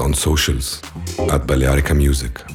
On socials at Balearica Music.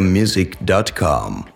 Music.com.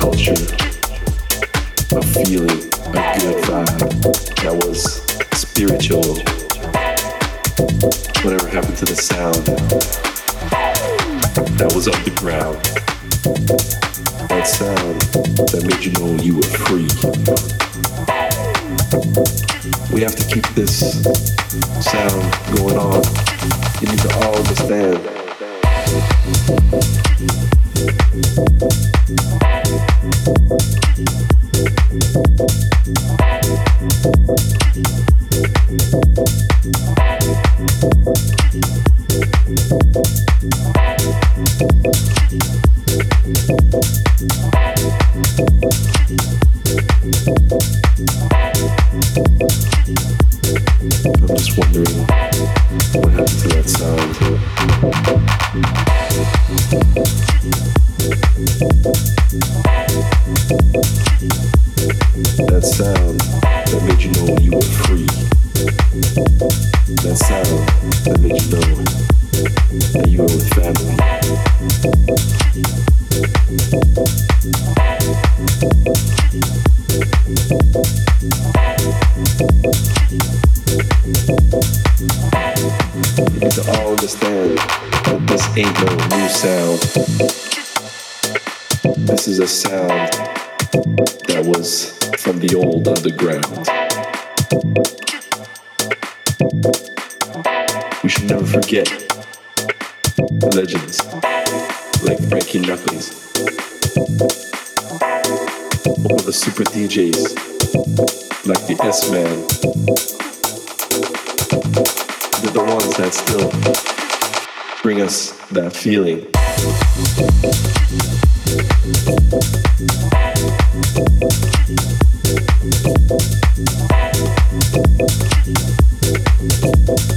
culture. This is a sound that was from the old underground. We should never forget legends like Frankie Knuckles or the super DJs like the S Man. They're the ones that still bring us that feeling. Thank you.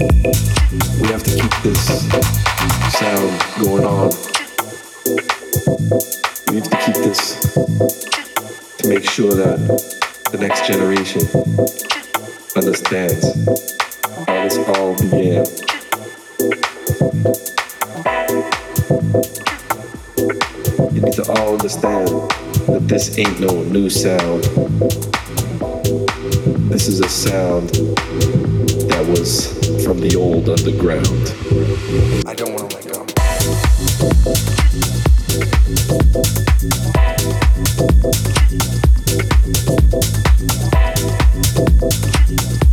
We have to keep this sound going on. We need to keep this to make sure that the next generation understands how this all began. You need to all understand that this ain't no new sound. This is a sound was from the old underground. I don't want to let go. Constantly.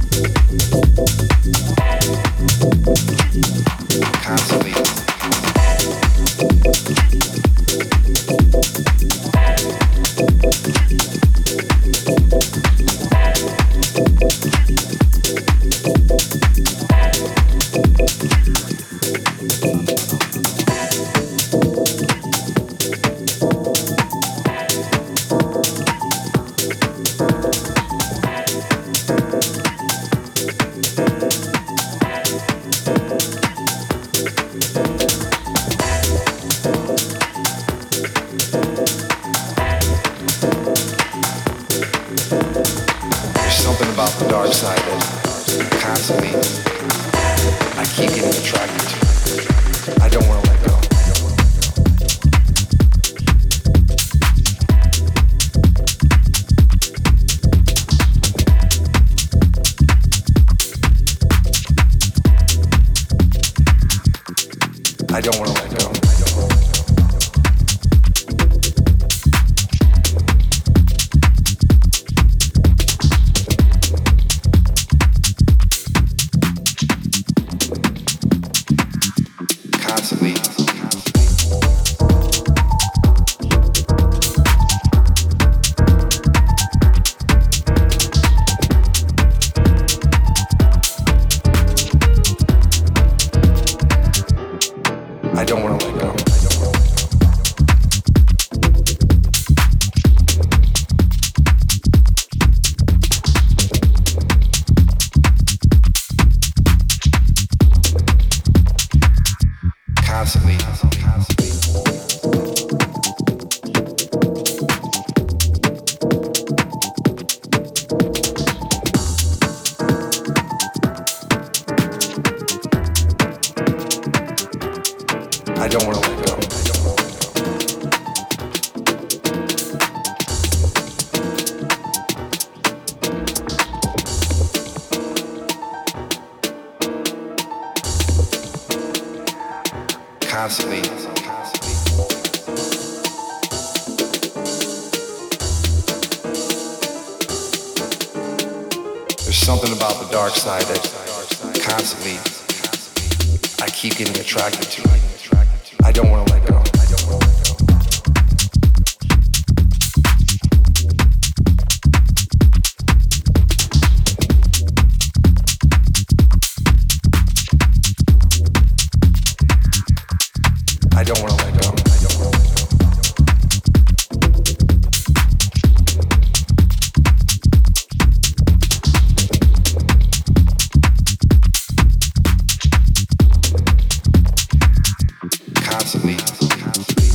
house, we.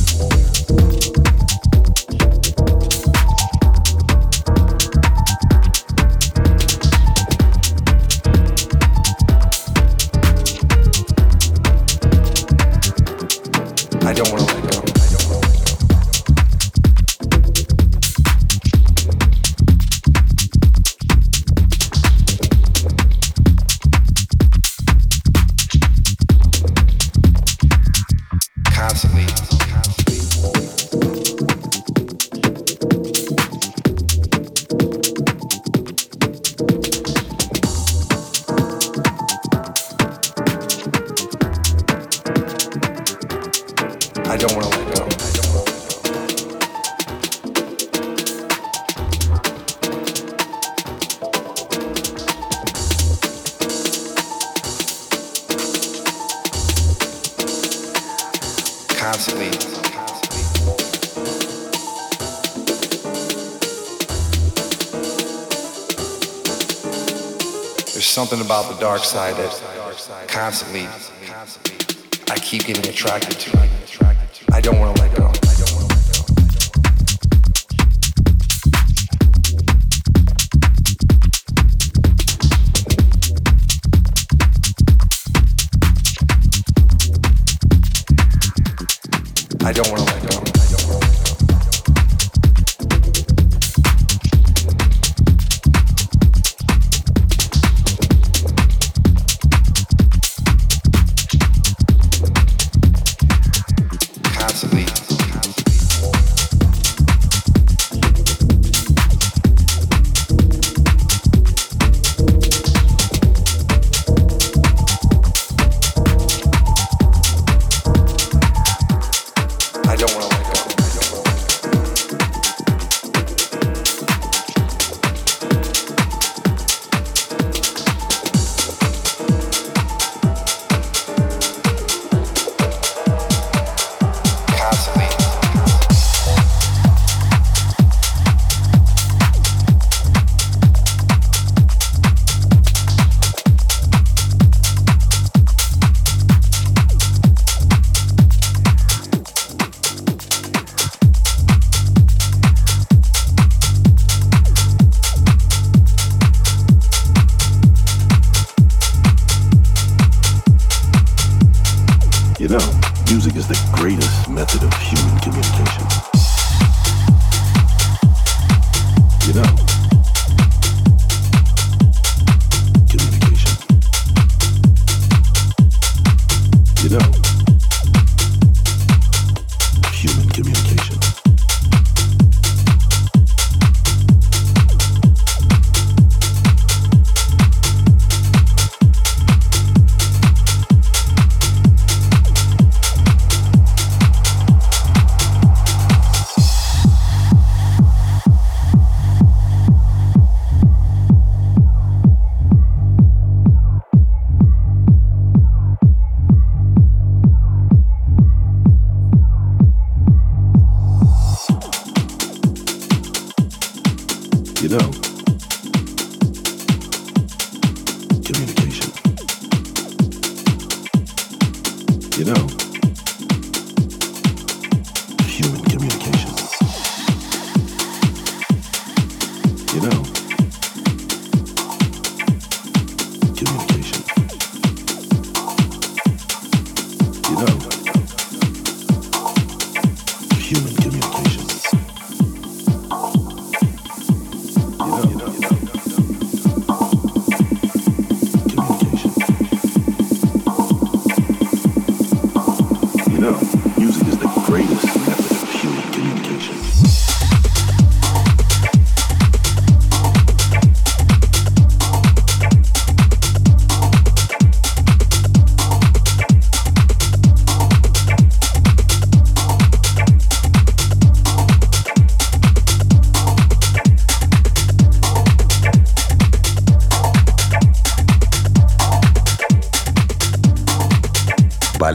dark side that constantly I keep getting attracted to.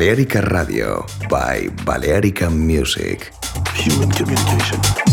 Balearica Radio by Balearica Music. Human Communication.